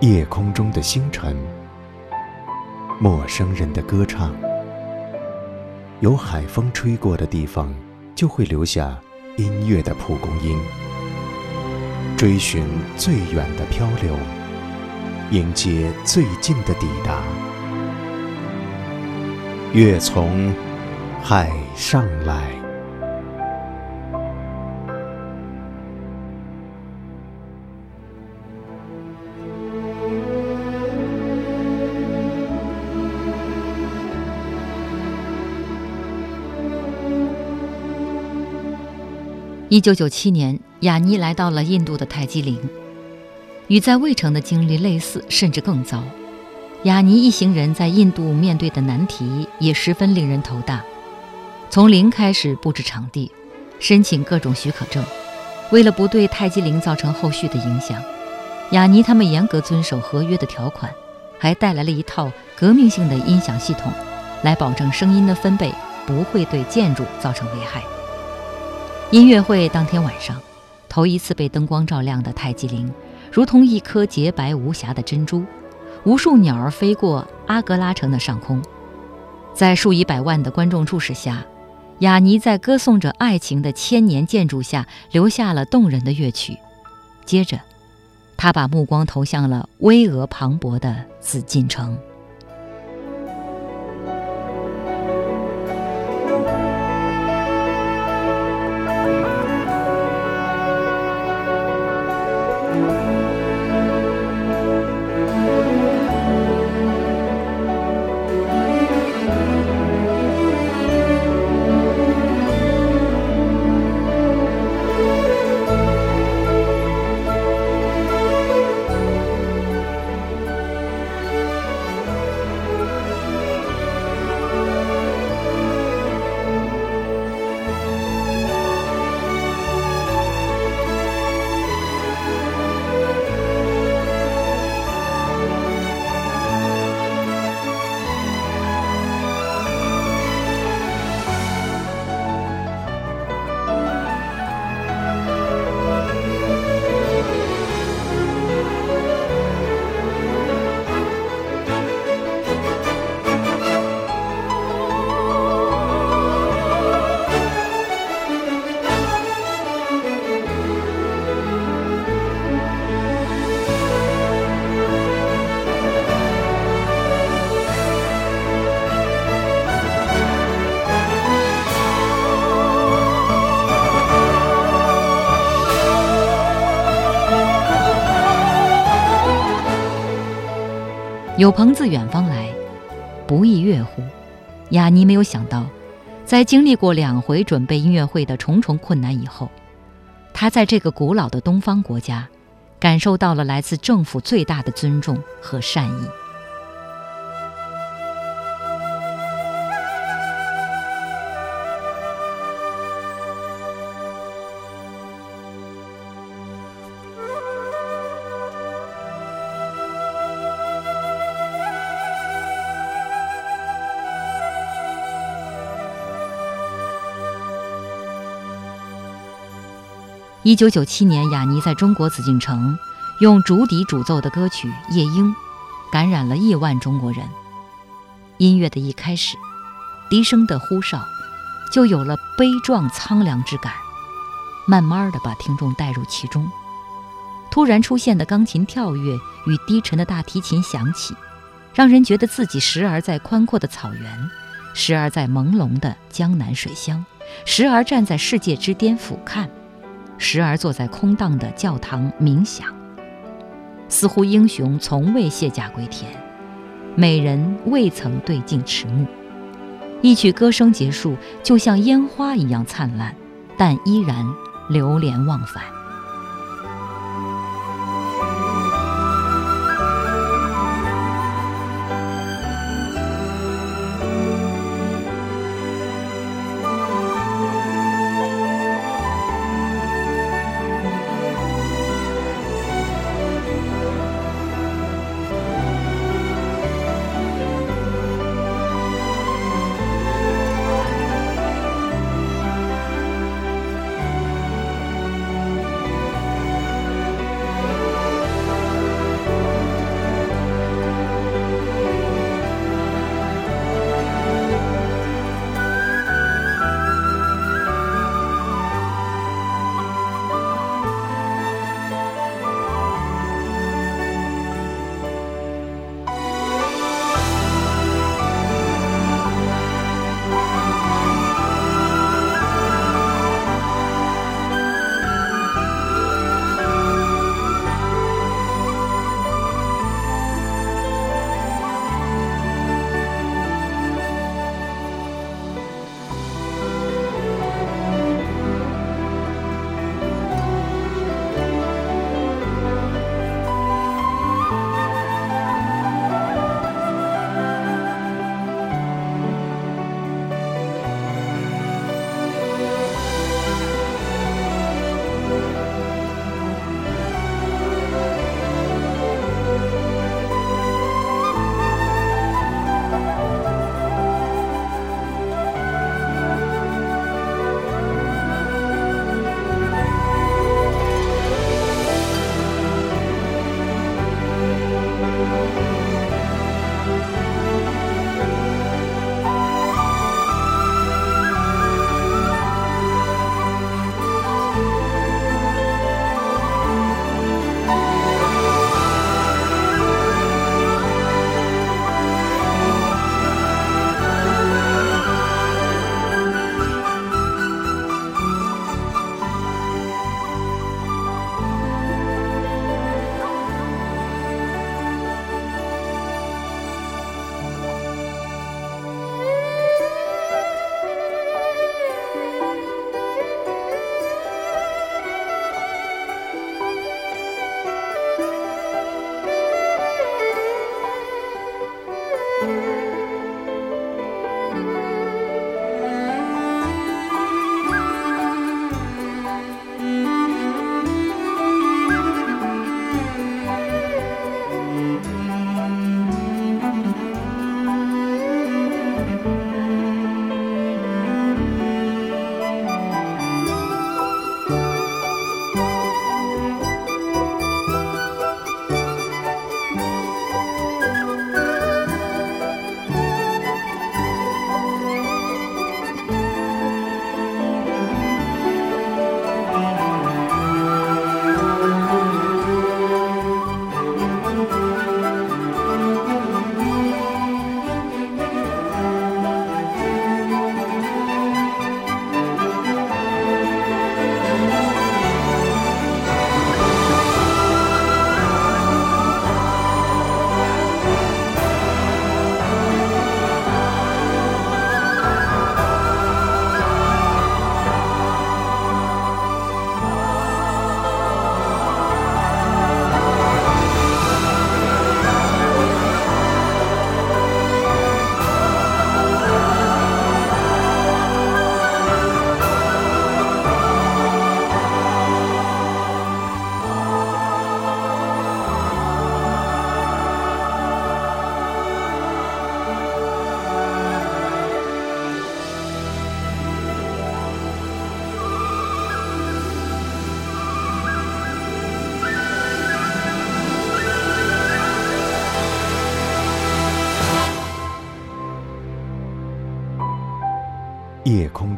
夜空中的星辰，陌生人的歌唱。有海风吹过的地方，就会留下音乐的蒲公英。追寻最远的漂流，迎接最近的抵达。月从海上来。一九九七年，雅尼来到了印度的泰姬陵，与在卫城的经历类似，甚至更糟。雅尼一行人在印度面对的难题也十分令人头大。从零开始布置场地，申请各种许可证。为了不对泰姬陵造成后续的影响，雅尼他们严格遵守合约的条款，还带来了一套革命性的音响系统，来保证声音的分贝不会对建筑造成危害。音乐会当天晚上，头一次被灯光照亮的泰姬陵，如同一颗洁白无瑕的珍珠。无数鸟儿飞过阿格拉城的上空，在数以百万的观众注视下，雅尼在歌颂着爱情的千年建筑下留下了动人的乐曲。接着，他把目光投向了巍峨磅礴的紫禁城。有朋自远方来，不亦乐乎？雅尼没有想到，在经历过两回准备音乐会的重重困难以后，他在这个古老的东方国家，感受到了来自政府最大的尊重和善意。一九九七年，雅尼在中国紫禁城用竹笛主奏的歌曲《夜莺》，感染了亿万中国人。音乐的一开始，笛声的呼哨，就有了悲壮苍凉之感，慢慢的把听众带入其中。突然出现的钢琴跳跃与低沉的大提琴响起，让人觉得自己时而在宽阔的草原，时而在朦胧的江南水乡，时而站在世界之巅俯瞰。时而坐在空荡的教堂冥想，似乎英雄从未卸甲归田，美人未曾对镜迟暮。一曲歌声结束，就像烟花一样灿烂，但依然流连忘返。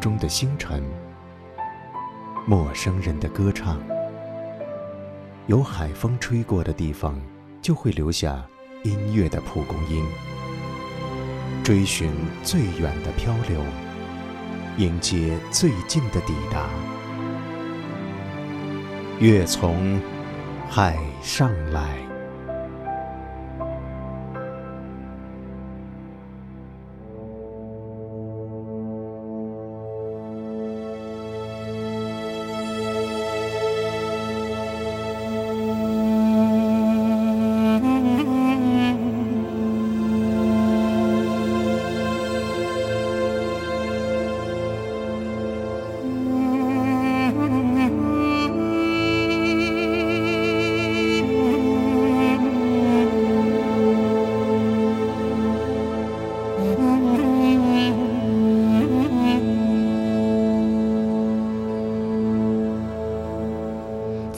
中的星辰，陌生人的歌唱。有海风吹过的地方，就会留下音乐的蒲公英。追寻最远的漂流，迎接最近的抵达。月从海上来。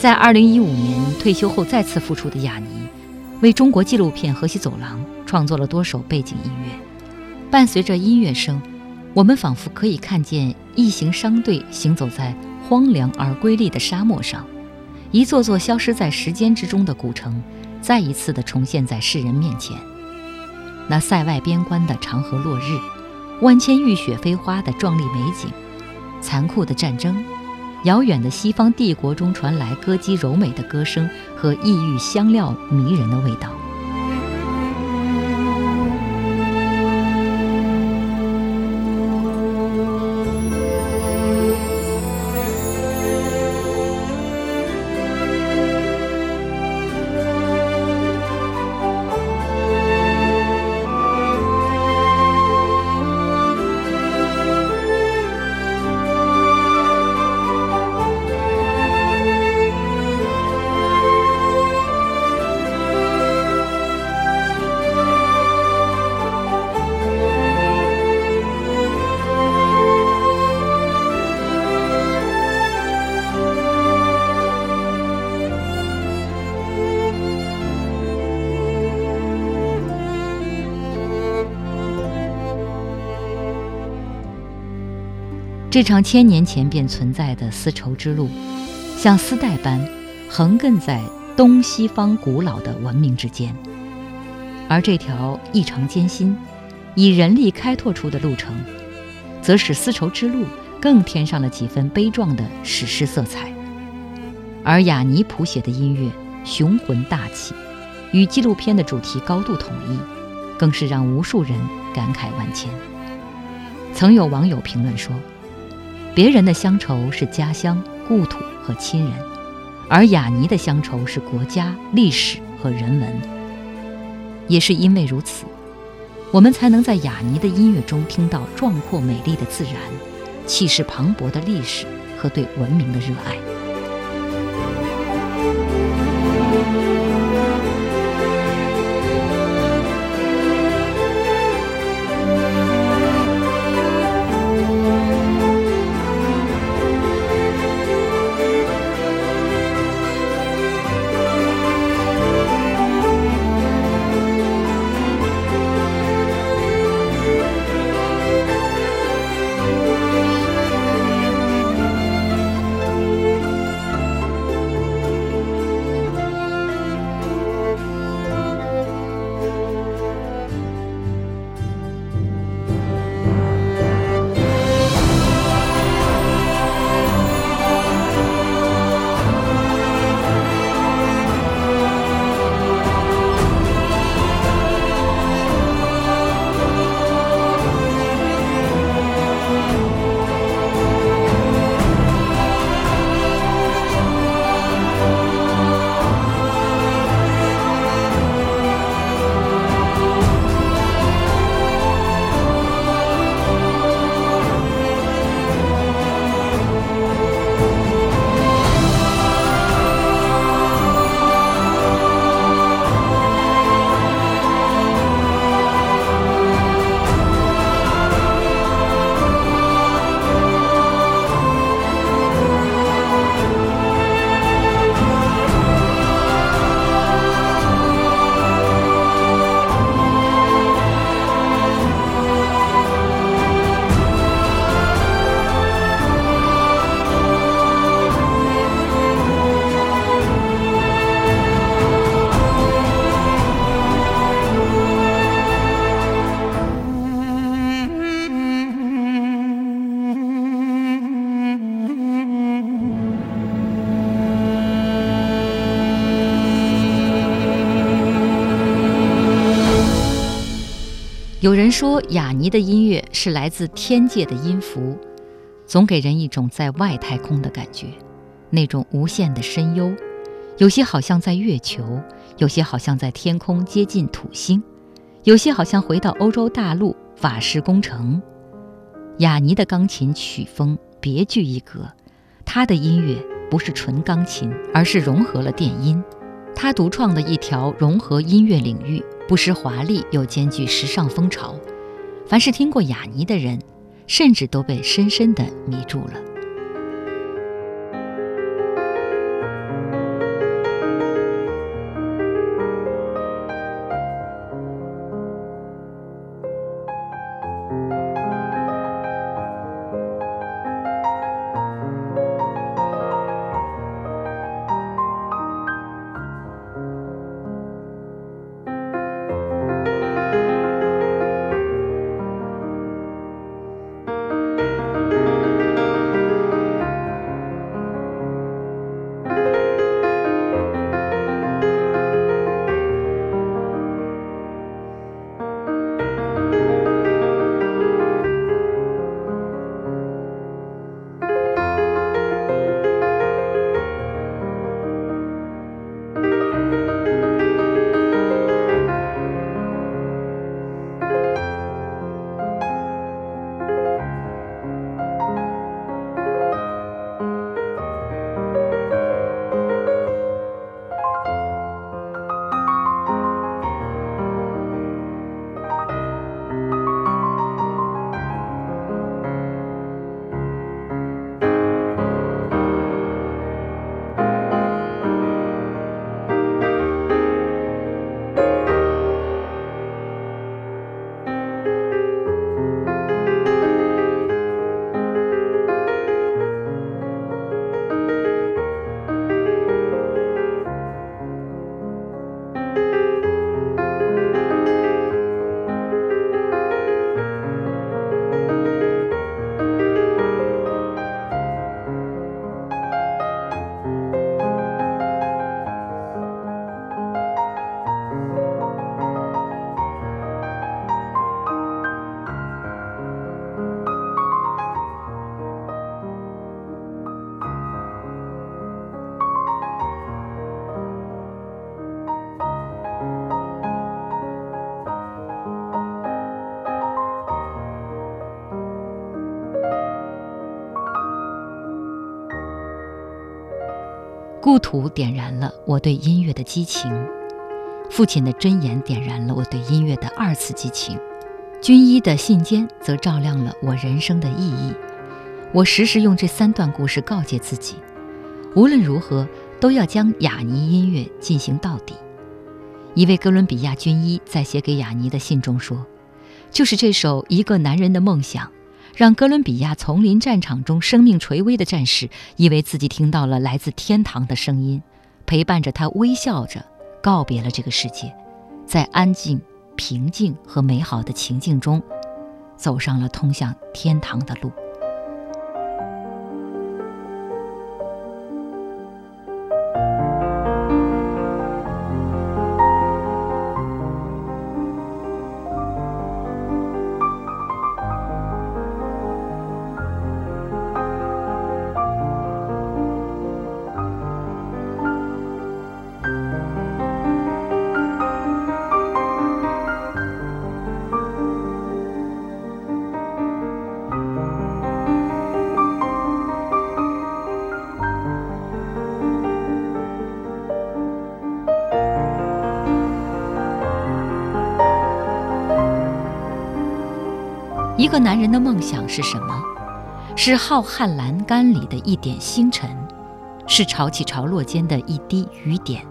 在二零一五年退休后再次复出的雅尼，为中国纪录片《河西走廊》创作了多首背景音乐。伴随着音乐声，我们仿佛可以看见一行商队行走在荒凉而瑰丽的沙漠上，一座座消失在时间之中的古城，再一次的重现在世人面前。那塞外边关的长河落日，万千浴血飞花的壮丽美景，残酷的战争。遥远的西方帝国中传来歌姬柔美的歌声和异域香料迷人的味道。这场千年前便存在的丝绸之路，像丝带般横亘在东西方古老的文明之间。而这条异常艰辛、以人力开拓出的路程，则使丝绸之路更添上了几分悲壮的史诗色彩。而雅尼谱写的音乐雄浑大气，与纪录片的主题高度统一，更是让无数人感慨万千。曾有网友评论说。别人的乡愁是家乡、故土和亲人，而雅尼的乡愁是国家、历史和人文。也是因为如此，我们才能在雅尼的音乐中听到壮阔美丽的自然、气势磅礴的历史和对文明的热爱。说，雅尼的音乐是来自天界的音符，总给人一种在外太空的感觉，那种无限的深幽，有些好像在月球，有些好像在天空接近土星，有些好像回到欧洲大陆法式工程。雅尼的钢琴曲风别具一格，他的音乐不是纯钢琴，而是融合了电音。他独创的一条融合音乐领域，不失华丽又兼具时尚风潮。凡是听过雅尼的人，甚至都被深深的迷住了。故土点燃了我对音乐的激情，父亲的箴言点燃了我对音乐的二次激情，军医的信笺则照亮了我人生的意义。我时时用这三段故事告诫自己，无论如何都要将雅尼音乐进行到底。一位哥伦比亚军医在写给雅尼的信中说：“就是这首《一个男人的梦想》。”让哥伦比亚丛林战场中生命垂危的战士以为自己听到了来自天堂的声音，陪伴着他微笑着告别了这个世界，在安静、平静和美好的情境中，走上了通向天堂的路。个男人的梦想是什么？是浩瀚栏杆里的一点星辰，是潮起潮落间的一滴雨点。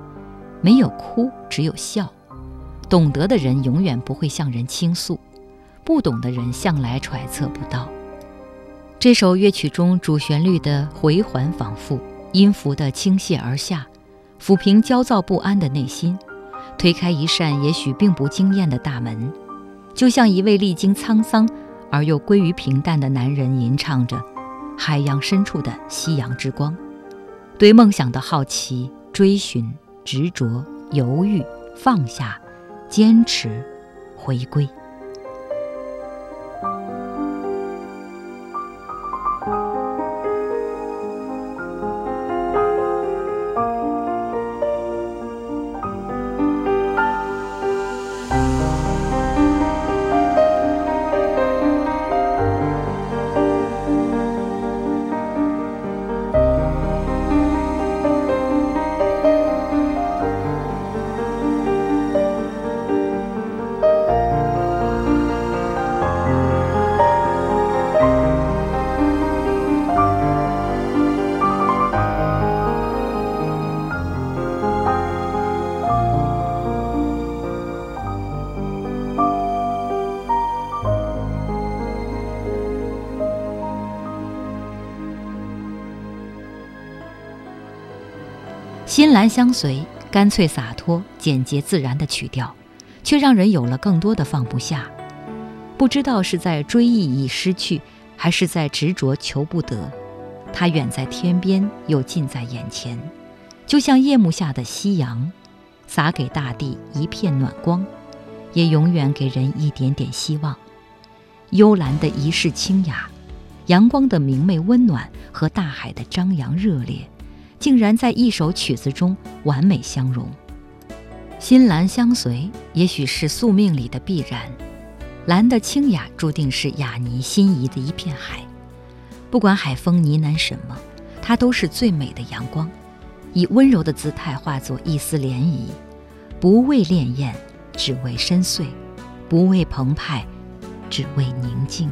没有哭，只有笑。懂得的人永远不会向人倾诉，不懂的人向来揣测不到。这首乐曲中主旋律的回环仿复，音符的倾泻而下，抚平焦躁不安的内心，推开一扇也许并不惊艳的大门，就像一位历经沧桑。而又归于平淡的男人吟唱着海洋深处的夕阳之光，对梦想的好奇、追寻、执着、犹豫、放下、坚持、回归。蓝相随，干脆洒脱、简洁自然的曲调，却让人有了更多的放不下。不知道是在追忆已失去，还是在执着求不得。它远在天边，又近在眼前，就像夜幕下的夕阳，洒给大地一片暖光，也永远给人一点点希望。幽兰的一世清雅，阳光的明媚温暖和大海的张扬热烈。竟然在一首曲子中完美相融。心蓝相随，也许是宿命里的必然。蓝的清雅，注定是雅尼心仪的一片海。不管海风呢喃什么，它都是最美的阳光，以温柔的姿态化作一丝涟漪，不为潋滟，只为深邃；不为澎湃，只为宁静。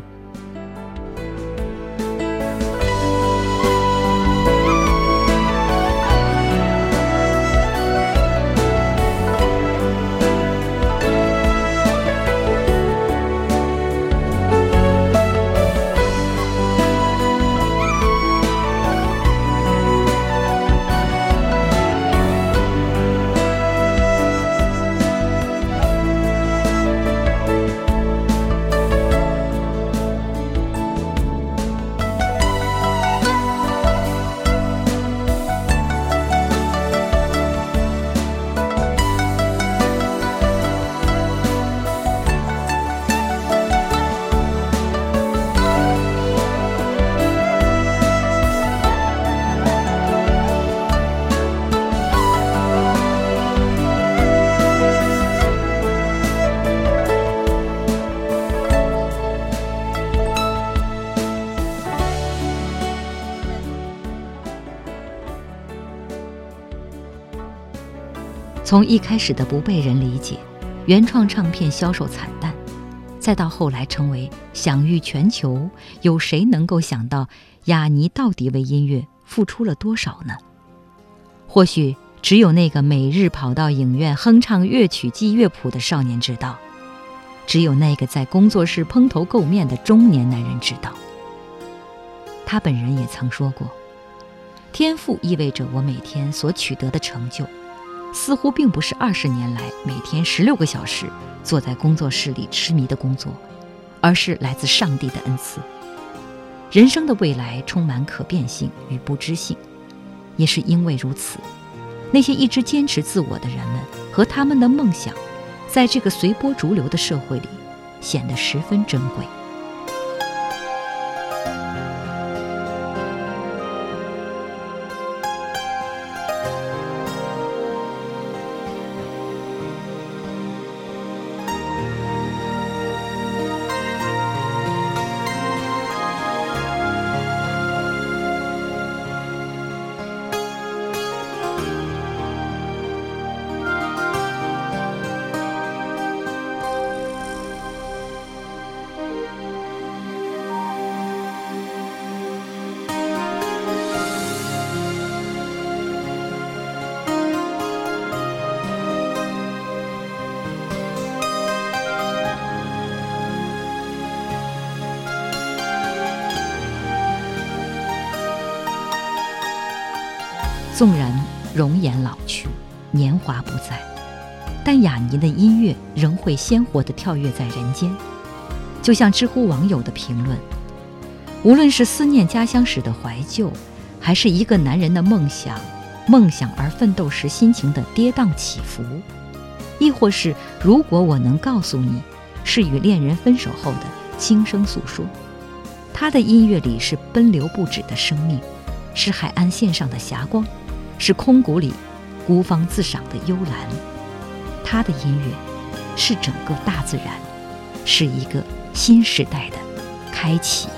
从一开始的不被人理解，原创唱片销售惨淡，再到后来成为享誉全球，有谁能够想到雅尼到底为音乐付出了多少呢？或许只有那个每日跑到影院哼唱乐曲记乐谱的少年知道，只有那个在工作室蓬头垢面的中年男人知道。他本人也曾说过：“天赋意味着我每天所取得的成就。”似乎并不是二十年来每天十六个小时坐在工作室里痴迷的工作，而是来自上帝的恩赐。人生的未来充满可变性与不知性，也是因为如此，那些一直坚持自我的人们和他们的梦想，在这个随波逐流的社会里，显得十分珍贵。纵然容颜老去，年华不在，但雅尼的音乐仍会鲜活地跳跃在人间。就像知乎网友的评论：无论是思念家乡时的怀旧，还是一个男人的梦想、梦想而奋斗时心情的跌宕起伏，亦或是如果我能告诉你，是与恋人分手后的轻声诉说，他的音乐里是奔流不止的生命，是海岸线上的霞光。是空谷里孤芳自赏的幽兰，他的音乐是整个大自然，是一个新时代的开启。